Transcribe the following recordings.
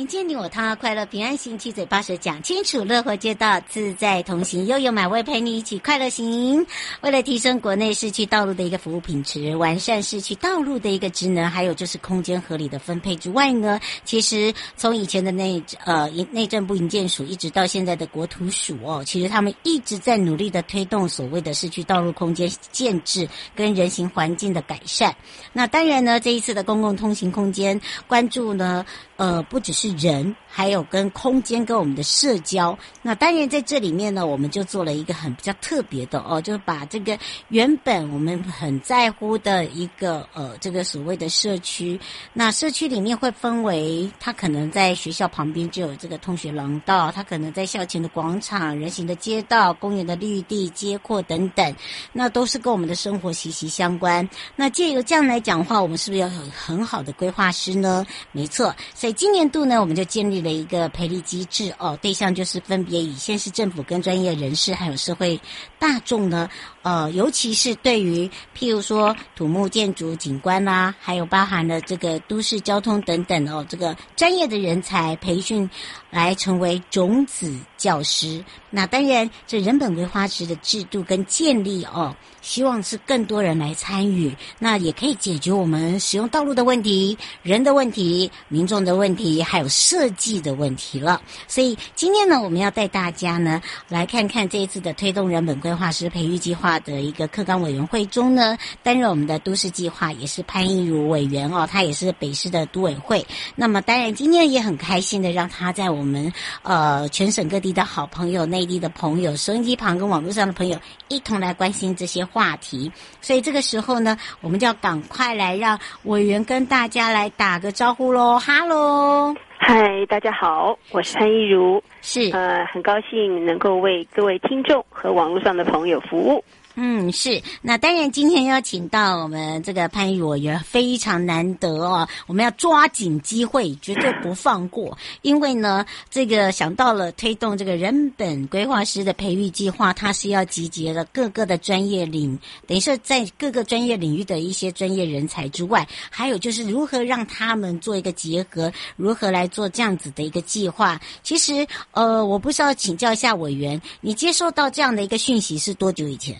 迎接你我他，快乐平安行，七嘴八舌讲清楚，乐活街道自在同行，悠悠美味陪你一起快乐行。为了提升国内市区道路的一个服务品质，完善市区道路的一个职能，还有就是空间合理的分配之外呢，其实从以前的内呃内政部营建署，一直到现在的国土署哦，其实他们一直在努力的推动所谓的市区道路空间建制跟人行环境的改善。那当然呢，这一次的公共通行空间关注呢，呃，不只是。人，还有跟空间，跟我们的社交。那当然在这里面呢，我们就做了一个很比较特别的哦，就是把这个原本我们很在乎的一个呃，这个所谓的社区。那社区里面会分为，它可能在学校旁边就有这个通学廊道，它可能在校前的广场、人行的街道、公园的绿地、街廓等等，那都是跟我们的生活息息相关。那借由这样来讲的话，我们是不是要有很好的规划师呢？没错，所以今年度呢。我们就建立了一个赔礼机制哦，对象就是分别以县市政府跟专业人士，还有社会大众呢，呃，尤其是对于譬如说土木建筑景观啦、啊，还有包含了这个都市交通等等哦，这个专业的人才培训来成为种子教师。那当然，这人本规划师的制度跟建立哦，希望是更多人来参与，那也可以解决我们使用道路的问题、人的问题、民众的问题，还有设计的问题了。所以今天呢，我们要带大家呢来看看这一次的推动人本规划师培育计划的一个课纲委员会中呢，担任我们的都市计划也是潘一如委员哦，他也是北市的都委会。那么当然今天也很开心的让他在我们呃全省各地的好朋友。内地的朋友，收音机旁跟网络上的朋友一同来关心这些话题，所以这个时候呢，我们就要赶快来让委员跟大家来打个招呼喽。哈喽，嗨，大家好，我是潘一如，是呃，很高兴能够为各位听众和网络上的朋友服务。嗯，是。那当然，今天邀请到我们这个潘一如委员非常难得哦，我们要抓紧机会，绝对不放过。因为呢，这个想到了推动这个人本规划师的培育计划，它是要集结了各个的专业领，等于说在各个专业领域的一些专业人才之外，还有就是如何让他们做一个结合，如何来做这样子的一个计划。其实，呃，我不知道请教一下委员，你接受到这样的一个讯息是多久以前？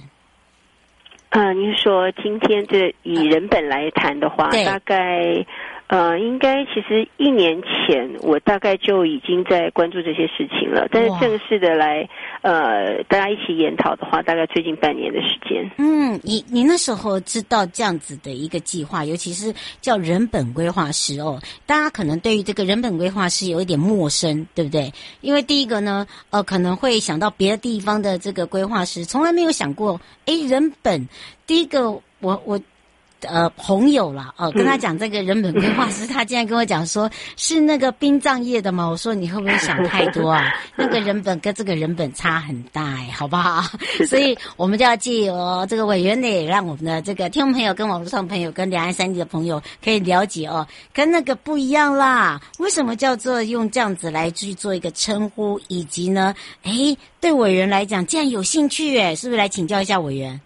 呃，您说今天这以人本来谈的话，呃、大概。呃，应该其实一年前我大概就已经在关注这些事情了，但是正式的来呃大家一起研讨的话，大概最近半年的时间。嗯，你你那时候知道这样子的一个计划，尤其是叫人本规划师哦，大家可能对于这个人本规划师有一点陌生，对不对？因为第一个呢，呃，可能会想到别的地方的这个规划师，从来没有想过，诶，人本第一个我我。呃，朋友啦，哦，跟他讲这个人本规划师，他竟然跟我讲说是那个殡葬业的嘛。我说你会不会想太多啊？那个人本跟这个人本差很大哎，好不好？所以我们就要借由这个委员呢，让我们的这个听众朋友跟网络上朋友跟两岸三地的朋友可以了解哦，跟那个不一样啦。为什么叫做用这样子来去做一个称呼，以及呢，诶，对委员来讲，既然有兴趣诶，是不是来请教一下委员？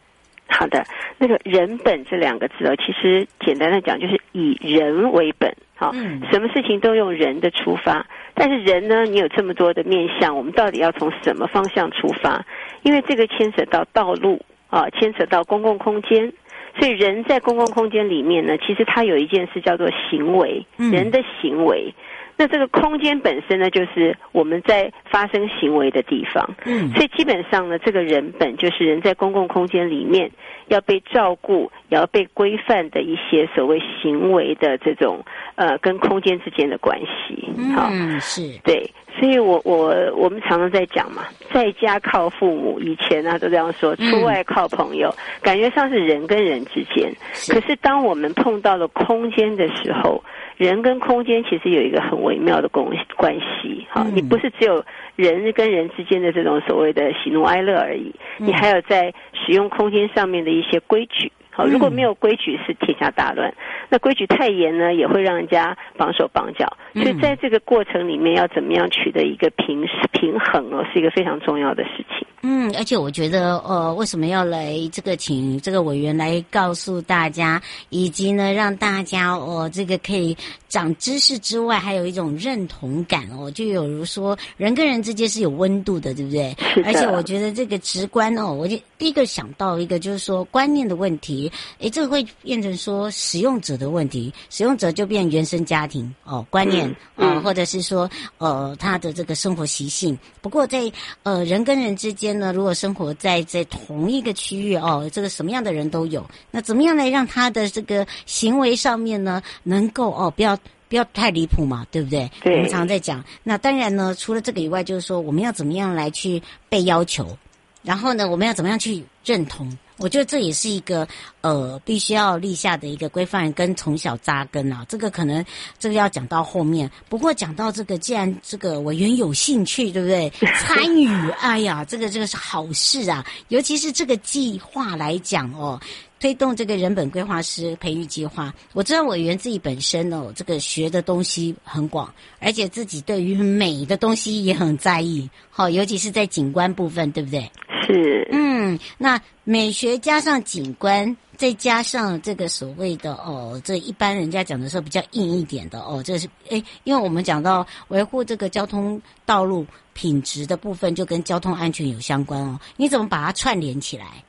好的，那个人本这两个字哦，其实简单的讲就是以人为本，好，嗯，什么事情都用人的出发。但是人呢，你有这么多的面向，我们到底要从什么方向出发？因为这个牵扯到道路啊，牵扯到公共空间，所以人在公共空间里面呢，其实它有一件事叫做行为，人的行为。那这个空间本身呢，就是我们在发生行为的地方。嗯，所以基本上呢，这个人本就是人在公共空间里面要被照顾、也要被规范的一些所谓行为的这种呃跟空间之间的关系。好，嗯，是对。所以我我我们常常在讲嘛，在家靠父母，以前呢都这样说，出外靠朋友，感觉上是人跟人之间。可是当我们碰到了空间的时候。人跟空间其实有一个很微妙的关关系，哈，你不是只有人跟人之间的这种所谓的喜怒哀乐而已，你还有在使用空间上面的一些规矩。好，如果没有规矩，是天下大乱。那规矩太严呢，也会让人家绑手绑脚。所以在这个过程里面，要怎么样取得一个平平衡哦，是一个非常重要的事情。嗯，而且我觉得，呃，为什么要来这个请这个委员来告诉大家，以及呢，让大家哦，这个可以长知识之外，还有一种认同感哦，就有如说人跟人之间是有温度的，对不对？而且我觉得这个直观哦，我就第一个想到一个就是说观念的问题。诶，这个会变成说使用者的问题，使用者就变原生家庭哦观念啊、呃，或者是说呃他的这个生活习性。不过在呃人跟人之间呢，如果生活在在同一个区域哦，这个什么样的人都有，那怎么样来让他的这个行为上面呢，能够哦不要不要太离谱嘛，对不对？对。我们常常在讲，那当然呢，除了这个以外，就是说我们要怎么样来去被要求，然后呢，我们要怎么样去认同。我觉得这也是一个呃，必须要立下的一个规范，跟从小扎根啊。这个可能这个要讲到后面。不过讲到这个，既然这个委员有兴趣，对不对？参与，哎呀，这个这个是好事啊。尤其是这个计划来讲哦，推动这个人本规划师培育计划。我知道委员自己本身哦，这个学的东西很广，而且自己对于美的东西也很在意。好，尤其是在景观部分，对不对？是，嗯，那美学加上景观，再加上这个所谓的哦，这一般人家讲的时候比较硬一点的哦，这是诶，因为我们讲到维护这个交通道路品质的部分，就跟交通安全有相关哦。你怎么把它串联起来？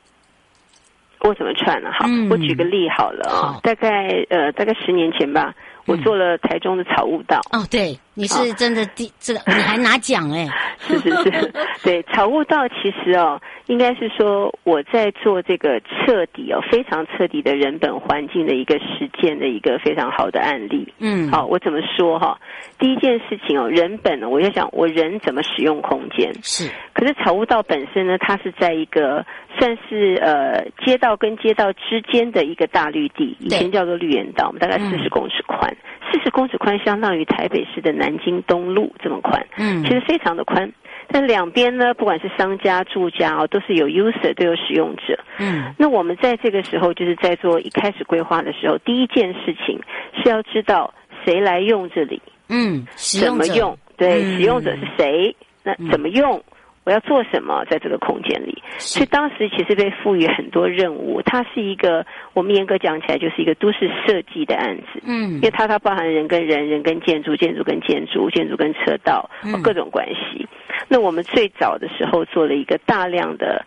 我怎么串呢？好，嗯、我举个例好了啊、哦，大概呃，大概十年前吧，我做了台中的草悟道。哦，对。你是真的第这个，你还拿奖哎？是是是，对，草悟道其实哦，应该是说我在做这个彻底哦，非常彻底的人本环境的一个实践的一个非常好的案例。嗯，好，我怎么说哈？第一件事情哦，人本，我就想我人怎么使用空间是，可是草悟道本身呢，它是在一个算是呃街道跟街道之间的一个大绿地，以前叫做绿园道，我们大概四十公尺宽。嗯四十公尺宽，相当于台北市的南京东路这么宽，嗯，其实非常的宽。但两边呢，不管是商家、住家哦，都是有 user，都有使用者，嗯。那我们在这个时候，就是在做一开始规划的时候，第一件事情是要知道谁来用这里，嗯，怎么用，对，嗯、使用者是谁，那怎么用？嗯我要做什么在这个空间里？所以当时其实被赋予很多任务。它是一个我们严格讲起来就是一个都市设计的案子。嗯，因为它它包含人跟人、人跟建筑、建筑跟建筑、建筑跟车道，各种关系。那我们最早的时候做了一个大量的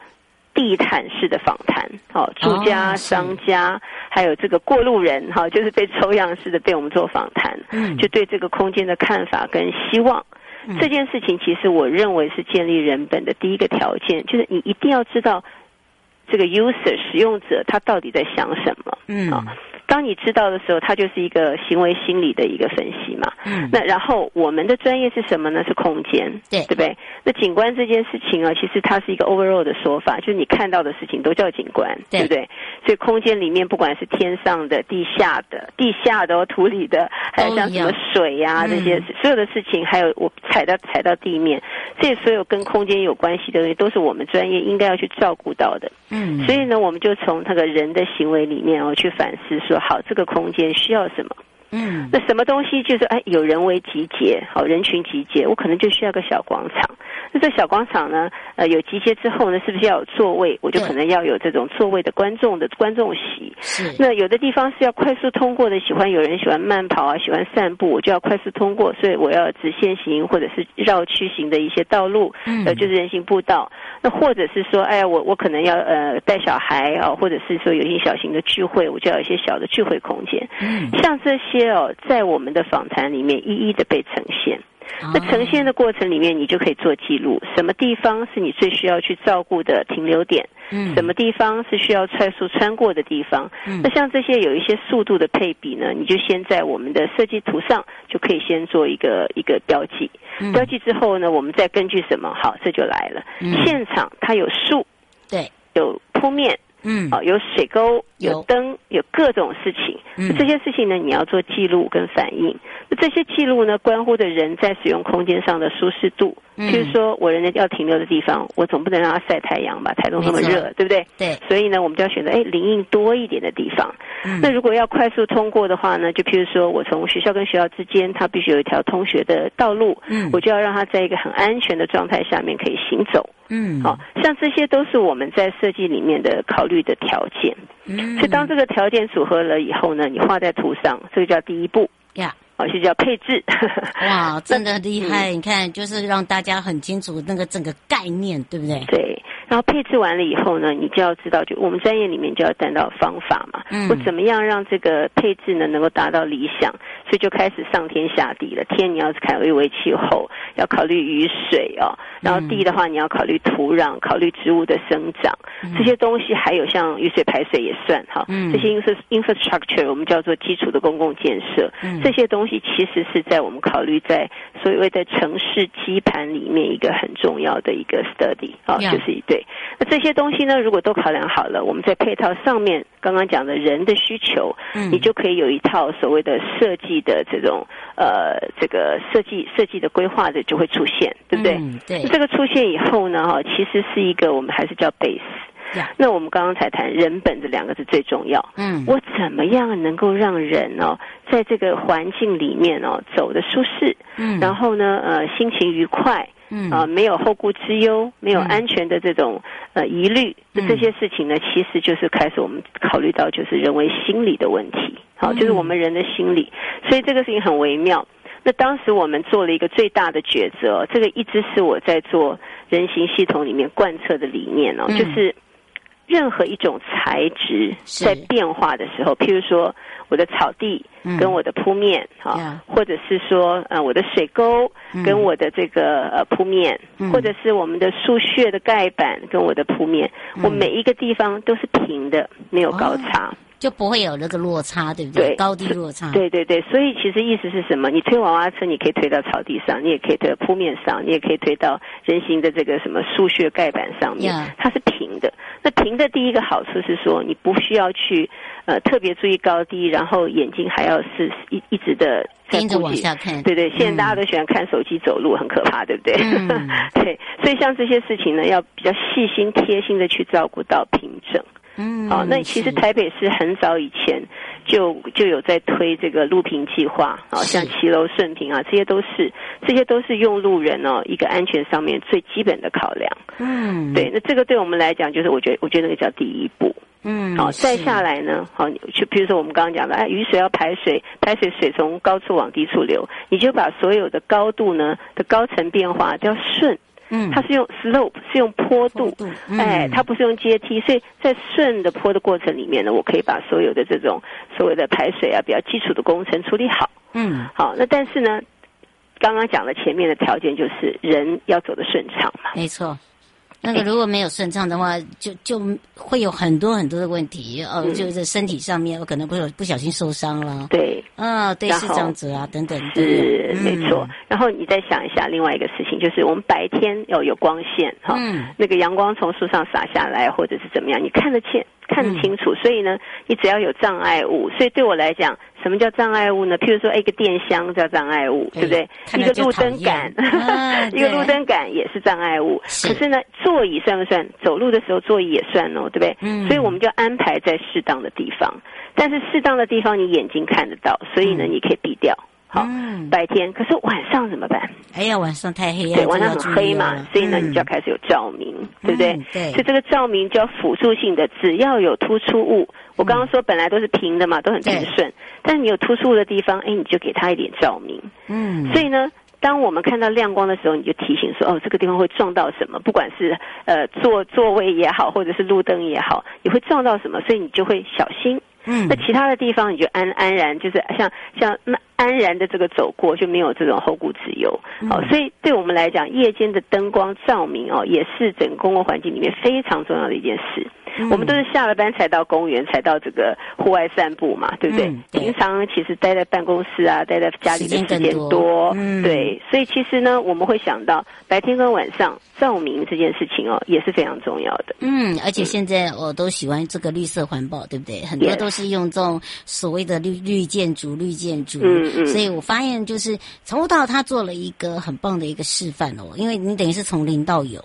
地毯式的访谈，好，住家、商家，还有这个过路人，哈，就是被抽样式的被我们做访谈。嗯，就对这个空间的看法跟希望。这件事情其实我认为是建立人本的第一个条件，就是你一定要知道这个 user 使用者他到底在想什么。嗯。啊当你知道的时候，它就是一个行为心理的一个分析嘛。嗯。那然后我们的专业是什么呢？是空间，对，对不对？那景观这件事情啊，其实它是一个 overall 的说法，就是你看到的事情都叫景观，对，对不对？所以空间里面不管是天上的、地下的、地下的、哦土里的，还有像什么水呀、啊、这些、嗯、所有的事情，还有我踩到踩到地面，这所有跟空间有关系的东西，都是我们专业应该要去照顾到的。嗯。所以呢，我们就从那个人的行为里面哦去反思说。好，这个空间需要什么？嗯，那什么东西就是哎，有人为集结，好，人群集结，我可能就需要个小广场。那这小广场呢，呃，有集结之后呢，是不是要有座位？我就可能要有这种座位的观众的观众席。是。那有的地方是要快速通过的，喜欢有人喜欢慢跑啊，喜欢散步，我就要快速通过，所以我要直线行或者是绕曲型的一些道路，嗯，呃，就是人行步道。那或者是说，哎呀，我我可能要呃带小孩啊，或者是说有一些小型的聚会，我就要有一些小的聚会空间。嗯，像这些哦，在我们的访谈里面一一的被呈现。那呈现的过程里面，你就可以做记录，什么地方是你最需要去照顾的停留点？嗯，什么地方是需要快速穿过的地方？嗯，那像这些有一些速度的配比呢，你就先在我们的设计图上就可以先做一个一个标记。嗯，标记之后呢，我们再根据什么？好，这就来了。嗯，现场它有树，对，有铺面。嗯，啊，有水沟，有灯，有各种事情。嗯，这些事情呢，你要做记录跟反应。那这些记录呢，关乎的人在使用空间上的舒适度。嗯，譬如说我人要停留的地方，我总不能让它晒太阳吧？台东那么热，对不对？对。所以呢，我们就要选择哎，林荫多一点的地方。嗯。那如果要快速通过的话呢，就譬如说我从学校跟学校之间，它必须有一条通学的道路。嗯。我就要让它在一个很安全的状态下面可以行走。嗯。好，像这些都是我们在设计里面的考虑的条件。嗯。所以当这个条件组合了以后呢，你画在图上，这个叫第一步。呀。好，是叫配置。哇，真的厉害！你看，就是让大家很清楚那个整个概念，对不对？对。然后配置完了以后呢，你就要知道，就我们专业里面就要谈到方法嘛。嗯。我怎么样让这个配置呢能够达到理想？所以就开始上天下地了。天你要是考虑为气候，要考虑雨水哦。然后地的话，你要考虑土壤，考虑植物的生长。嗯。这些东西还有像雨水排水也算哈。嗯。这些 infrastructure 我们叫做基础的公共建设。嗯。这些东西其实是在我们考虑在所谓的城市基盘里面一个很重要的一个 study 啊，就是一对。那这些东西呢，如果都考量好了，我们在配套上面刚刚讲的人的需求，嗯，你就可以有一套所谓的设计的这种呃，这个设计设计的规划的就会出现，对不对？嗯，对。这个出现以后呢，哈，其实是一个我们还是叫 base。那我们刚刚才谈人本这两个字最重要。嗯，我怎么样能够让人哦，在这个环境里面哦走得舒适？嗯，然后呢，呃，心情愉快。嗯。啊，没有后顾之忧，没有安全的这种呃疑虑，那这些事情呢，其实就是开始我们考虑到就是人为心理的问题，好，就是我们人的心理，所以这个事情很微妙。那当时我们做了一个最大的抉择，这个一直是我在做人形系统里面贯彻的理念哦，就是任何一种材质在变化的时候，譬如说。我的草地跟我的铺面，嗯啊，或者是说，呃，我的水沟跟我的这个呃铺面，嗯、或者是我们的树穴的盖板跟我的铺面，嗯、我每一个地方都是平的，没有高差。哦就不会有那个落差，对不对？对，高低落差。对对对，所以其实意思是什么？你推娃娃车，你可以推到草地上，你也可以推到铺面上，你也可以推到人行的这个什么树穴盖板上面。它是平的。那平的第一个好处是说，你不需要去呃特别注意高低，然后眼睛还要是一一直的盯着往下看。对对，现在大家都喜欢看手机走路，嗯、很可怕，对不对？嗯、对，所以像这些事情呢，要比较细心贴心的去照顾到平整。嗯，好、哦，那其实台北市很早以前就就有在推这个路平计划，啊、哦，像骑楼顺平啊，这些都是这些都是用路人哦一个安全上面最基本的考量。嗯，对，那这个对我们来讲，就是我觉得我觉得那个叫第一步。嗯，好、哦，再下来呢，好，就比如说我们刚刚讲的，哎，雨水要排水，排水水从高处往低处流，你就把所有的高度呢的高层变化都要顺。嗯，它是用 slope，是用坡度，坡度嗯、哎，它不是用阶梯，所以在顺的坡的过程里面呢，我可以把所有的这种所谓的排水啊，比较基础的工程处理好。嗯，好，那但是呢，刚刚讲了前面的条件就是人要走得顺畅嘛，没错。那个如果没有顺畅的话，就就会有很多很多的问题哦，就是身体上面我可能不不小心受伤了。对，啊，对，是这样子啊，等等，是没错。然后你再想一下另外一个事情，就是我们白天要有光线哈，那个阳光从树上洒下来，或者是怎么样，你看得见。看得清楚，所以呢，你只要有障碍物，所以对我来讲，什么叫障碍物呢？譬如说，一个电箱叫障碍物，对不对？一个路灯杆，一个路灯杆也是障碍物。可是呢，座椅算不算？走路的时候座椅也算哦，对不对？嗯。所以我们就安排在适当的地方，但是适当的地方你眼睛看得到，所以呢，你可以避掉。好，嗯、白天，可是晚上怎么办？哎呀，晚上太黑，对，晚上很黑嘛，所以呢，嗯、你就要开始有照明，对不对？嗯、对。所以这个照明就要辅助性的，只要有突出物，我刚刚说本来都是平的嘛，都很平顺，但是你有突出的地方，哎，你就给它一点照明。嗯。所以呢，当我们看到亮光的时候，你就提醒说，哦，这个地方会撞到什么？不管是呃座座位也好，或者是路灯也好，你会撞到什么？所以你就会小心。嗯，那其他的地方你就安安然，就是像像那安然的这个走过，就没有这种后顾之忧。好、嗯，所以对我们来讲，夜间的灯光照明哦，也是整个公共环境里面非常重要的一件事。嗯、我们都是下了班才到公园，才到这个户外散步嘛，对不对？嗯、对，平常其实待在办公室啊，待在家里的时间多，多嗯、对。所以其实呢，我们会想到白天跟晚上照明这件事情哦，也是非常重要的。嗯，而且现在我都喜欢这个绿色环保，对不对？很多都是用这种所谓的绿绿建筑、绿建筑。嗯嗯。所以我发现，就是从头到他做了一个很棒的一个示范哦，因为你等于是从零到有。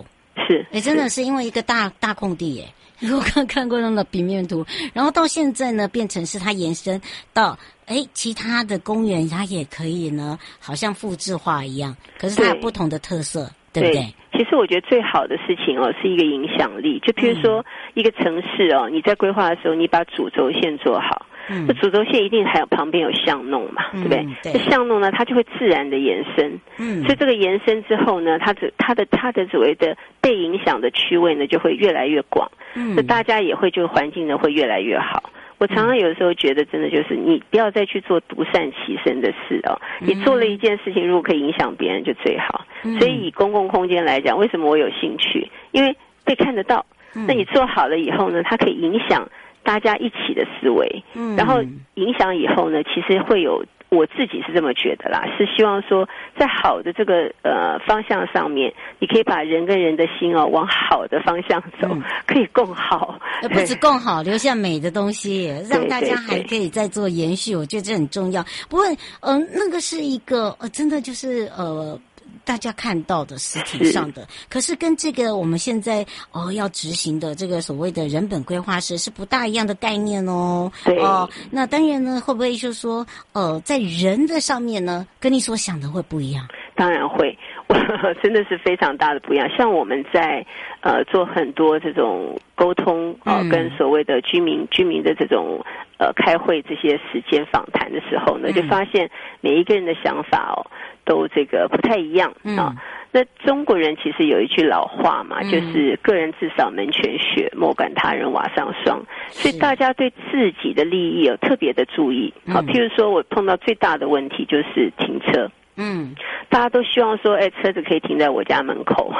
是。哎，真的是因为一个大大空地耶。我刚看过那个平面图，然后到现在呢，变成是它延伸到哎，其他的公园它也可以呢，好像复制化一样。可是它有不同的特色，对，对不对？其实我觉得最好的事情哦，是一个影响力。就譬如说一个城市哦，你在规划的时候，你把主轴线做好。嗯，这主轴线一定还有旁边有巷弄嘛，对不对？这、嗯、巷弄呢，它就会自然的延伸。嗯，所以这个延伸之后呢，它的它的它的所谓的被影响的区位呢，就会越来越广。嗯，那大家也会就环境呢会越来越好。我常常有的时候觉得，真的就是你不要再去做独善其身的事哦。你做了一件事情，如果可以影响别人，就最好。所以以公共空间来讲，为什么我有兴趣？因为被看得到。那你做好了以后呢，它可以影响。大家一起的思维，嗯，然后影响以后呢，其实会有我自己是这么觉得啦，是希望说在好的这个呃方向上面，你可以把人跟人的心哦往好的方向走，嗯、可以更好，不止更好，留下美的东西，让大家还可以再做延续，我觉得这很重要。不过，嗯、呃，那个是一个呃，真的就是呃。大家看到的实体上的，是可是跟这个我们现在哦要执行的这个所谓的人本规划师是不大一样的概念哦。对哦，那当然呢，会不会就是说呃，在人的上面呢，跟你所想的会不一样？当然会，我 真的是非常大的不一样。像我们在呃做很多这种沟通啊、跟所谓的居民居民的这种呃开会这些时间访谈的时候呢，就发现每一个人的想法哦。都这个不太一样啊。嗯、那中国人其实有一句老话嘛，嗯、就是“个人自扫门前雪，莫管他人瓦上霜”。所以大家对自己的利益有特别的注意。好、嗯，譬如说我碰到最大的问题就是停车。嗯，大家都希望说，哎，车子可以停在我家门口。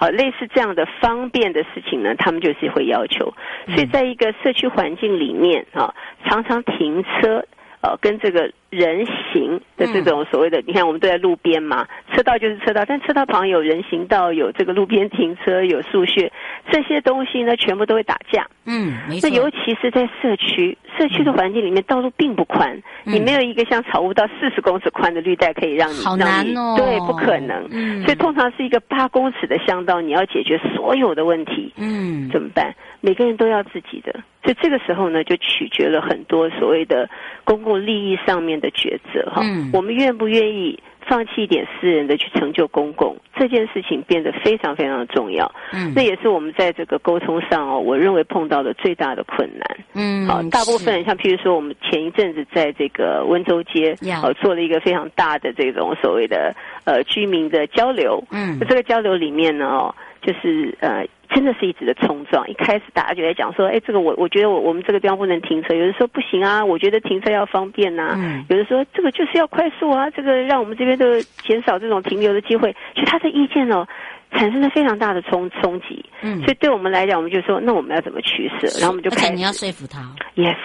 好，类似这样的方便的事情呢，他们就是会要求。所以在一个社区环境里面啊，常常停车。呃，跟这个人行的这种所谓的，嗯、你看我们都在路边嘛，车道就是车道，但车道旁有人行道，有这个路边停车，有树穴，这些东西呢，全部都会打架。嗯，没错。那尤其是在社区，社区的环境里面，道路并不宽，嗯、你没有一个像草屋道四十公尺宽的绿带可以让你，好难哦。对，不可能。嗯。所以通常是一个八公尺的巷道，你要解决所有的问题，嗯，怎么办？每个人都要自己的。所以这个时候呢，就取决了很多所谓的公共利益上面的抉择哈。嗯，我们愿不愿意放弃一点私人的去成就公共这件事情，变得非常非常的重要。嗯，那也是我们在这个沟通上哦，我认为碰到的最大的困难。嗯，好，大部分像譬如说，我们前一阵子在这个温州街哦做了一个非常大的这种所谓的呃居民的交流。嗯，那这个交流里面呢哦，就是呃。真的是一直的冲撞。一开始大家就在讲说，哎，这个我我觉得我我们这个地方不能停车。有的说不行啊，我觉得停车要方便呐、啊。嗯、有的说这个就是要快速啊，这个让我们这边的减少这种停留的机会。就他的意见哦，产生了非常大的冲冲击。嗯，所以对我们来讲，我们就说，那我们要怎么取舍？然后我们就开始你要说服他。Yes，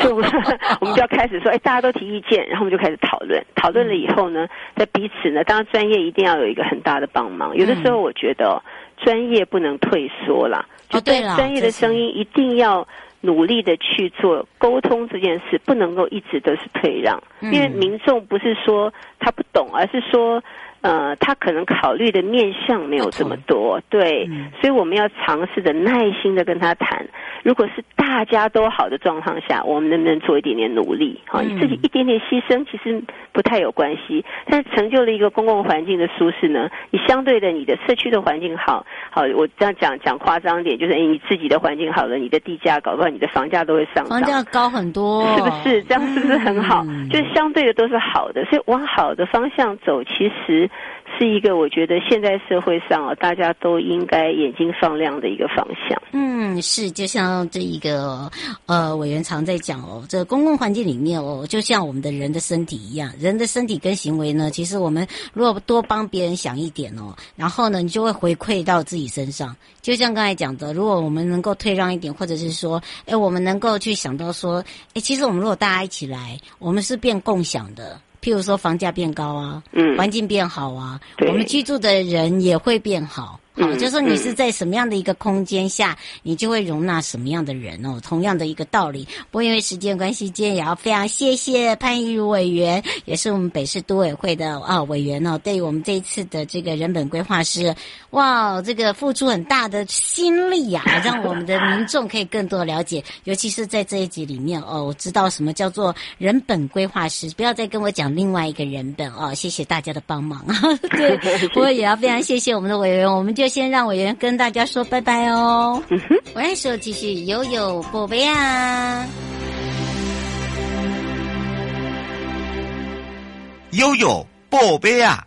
所以我们我们就要开始说，哎，大家都提意见，然后我们就开始讨论。讨论了以后呢，在彼此呢，当然专业一定要有一个很大的帮忙。有的时候我觉得、哦。专业不能退缩啦，就对专业的声音一定要努力的去做沟通这件事，不能够一直都是退让，因为民众不是说他不懂，而是说呃，他可能考虑的面向没有这么多，对，嗯、所以我们要尝试着耐心的跟他谈。如果是大家都好的状况下，我们能不能做一点点努力？好，你自己一点点牺牲，其实不太有关系。但是成就了一个公共环境的舒适呢？你相对的，你的社区的环境好，好，我这样讲讲夸张点，就是诶，你自己的环境好了，你的地价搞不好你的房价都会上涨，房价高很多，是不是？这样是不是很好？嗯、就是相对的都是好的，所以往好的方向走，其实。是一个我觉得现在社会上啊，大家都应该眼睛放亮的一个方向。嗯，是，就像这一个呃，委员常在讲哦，这公共环境里面哦，就像我们的人的身体一样，人的身体跟行为呢，其实我们如果多帮别人想一点哦，然后呢，你就会回馈到自己身上。就像刚才讲的，如果我们能够退让一点，或者是说，哎，我们能够去想到说，哎，其实我们如果大家一起来，我们是变共享的。譬如说房价变高啊，嗯，环境变好啊，我们居住的人也会变好。好，就是说你是在什么样的一个空间下，你就会容纳什么样的人哦。同样的一个道理。不过因为时间关系，今天也要非常谢谢潘怡如委员，也是我们北市都委会的啊委员哦。对于我们这一次的这个人本规划师，哇，这个付出很大的心力呀，让我们的民众可以更多了解。尤其是在这一集里面哦，我知道什么叫做人本规划师，不要再跟我讲另外一个人本哦。谢谢大家的帮忙啊。对，不过也要非常谢谢我们的委员，我们就。先让委员跟大家说拜拜哦。嗯哼，我来说继续悠悠宝贝啊，悠悠宝贝啊。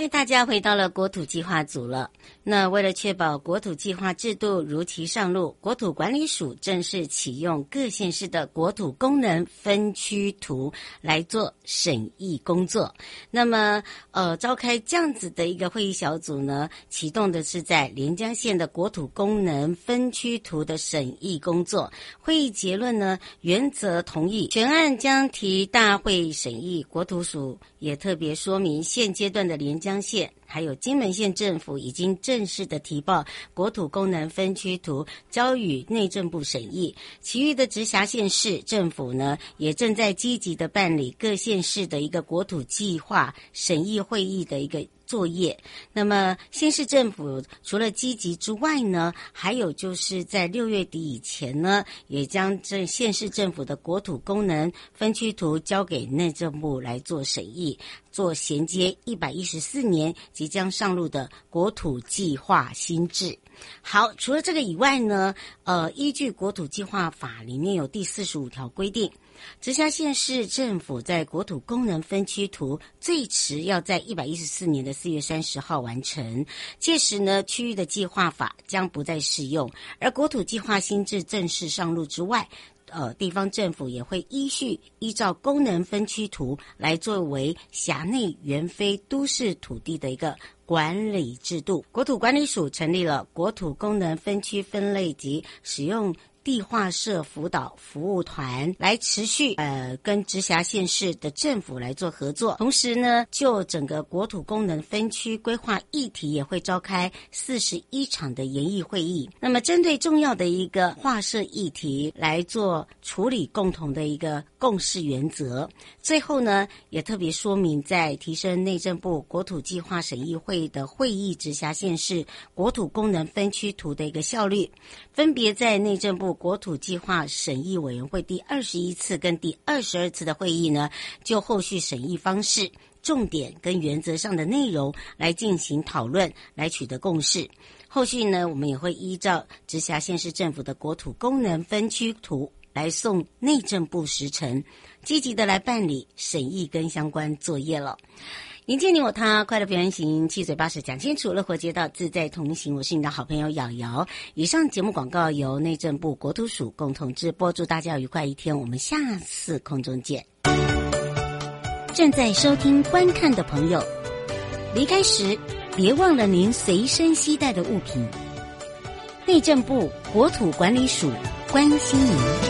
带大家回到了国土计划组了。那为了确保国土计划制度如期上路，国土管理署正式启用各县市的国土功能分区图来做审议工作。那么，呃，召开这样子的一个会议小组呢，启动的是在连江县的国土功能分区图的审议工作。会议结论呢，原则同意，全案将提大会审议。国土署也特别说明，现阶段的连江江县。还有金门县政府已经正式的提报国土功能分区图，交予内政部审议。其余的直辖县市政府呢，也正在积极的办理各县市的一个国土计划审议会议的一个。作业。那么，县市政府除了积极之外呢，还有就是在六月底以前呢，也将这县市政府的国土功能分区图交给内政部来做审议，做衔接一百一十四年即将上路的国土计划新制。好，除了这个以外呢，呃，依据国土计划法里面有第四十五条规定。直辖县市政府在国土功能分区图最迟要在一百一十四年的四月三十号完成，届时呢，区域的计划法将不再适用，而国土计划新制正式上路之外，呃，地方政府也会依序依照功能分区图来作为辖内原非都市土地的一个管理制度。国土管理署成立了国土功能分区分类及使用。地划社辅导服务团来持续呃跟直辖县市的政府来做合作，同时呢，就整个国土功能分区规划议题也会召开四十一场的研议会议。那么，针对重要的一个划设议题来做处理，共同的一个共识原则。最后呢，也特别说明，在提升内政部国土计划审议会的会议直辖县市国土功能分区图的一个效率，分别在内政部。国土计划审议委员会第二十一次跟第二十二次的会议呢，就后续审议方式、重点跟原则上的内容来进行讨论，来取得共识。后续呢，我们也会依照直辖县市政府的国土功能分区图来送内政部时程，积极的来办理审议跟相关作业了。迎接你我他，快乐平安行，七嘴八舌讲清楚，乐活街道自在同行。我是你的好朋友瑶瑶。以上节目广告由内政部国土署共同直播，祝大家愉快一天。我们下次空中见。正在收听观看的朋友，离开时别忘了您随身携带的物品。内政部国土管理署关心您。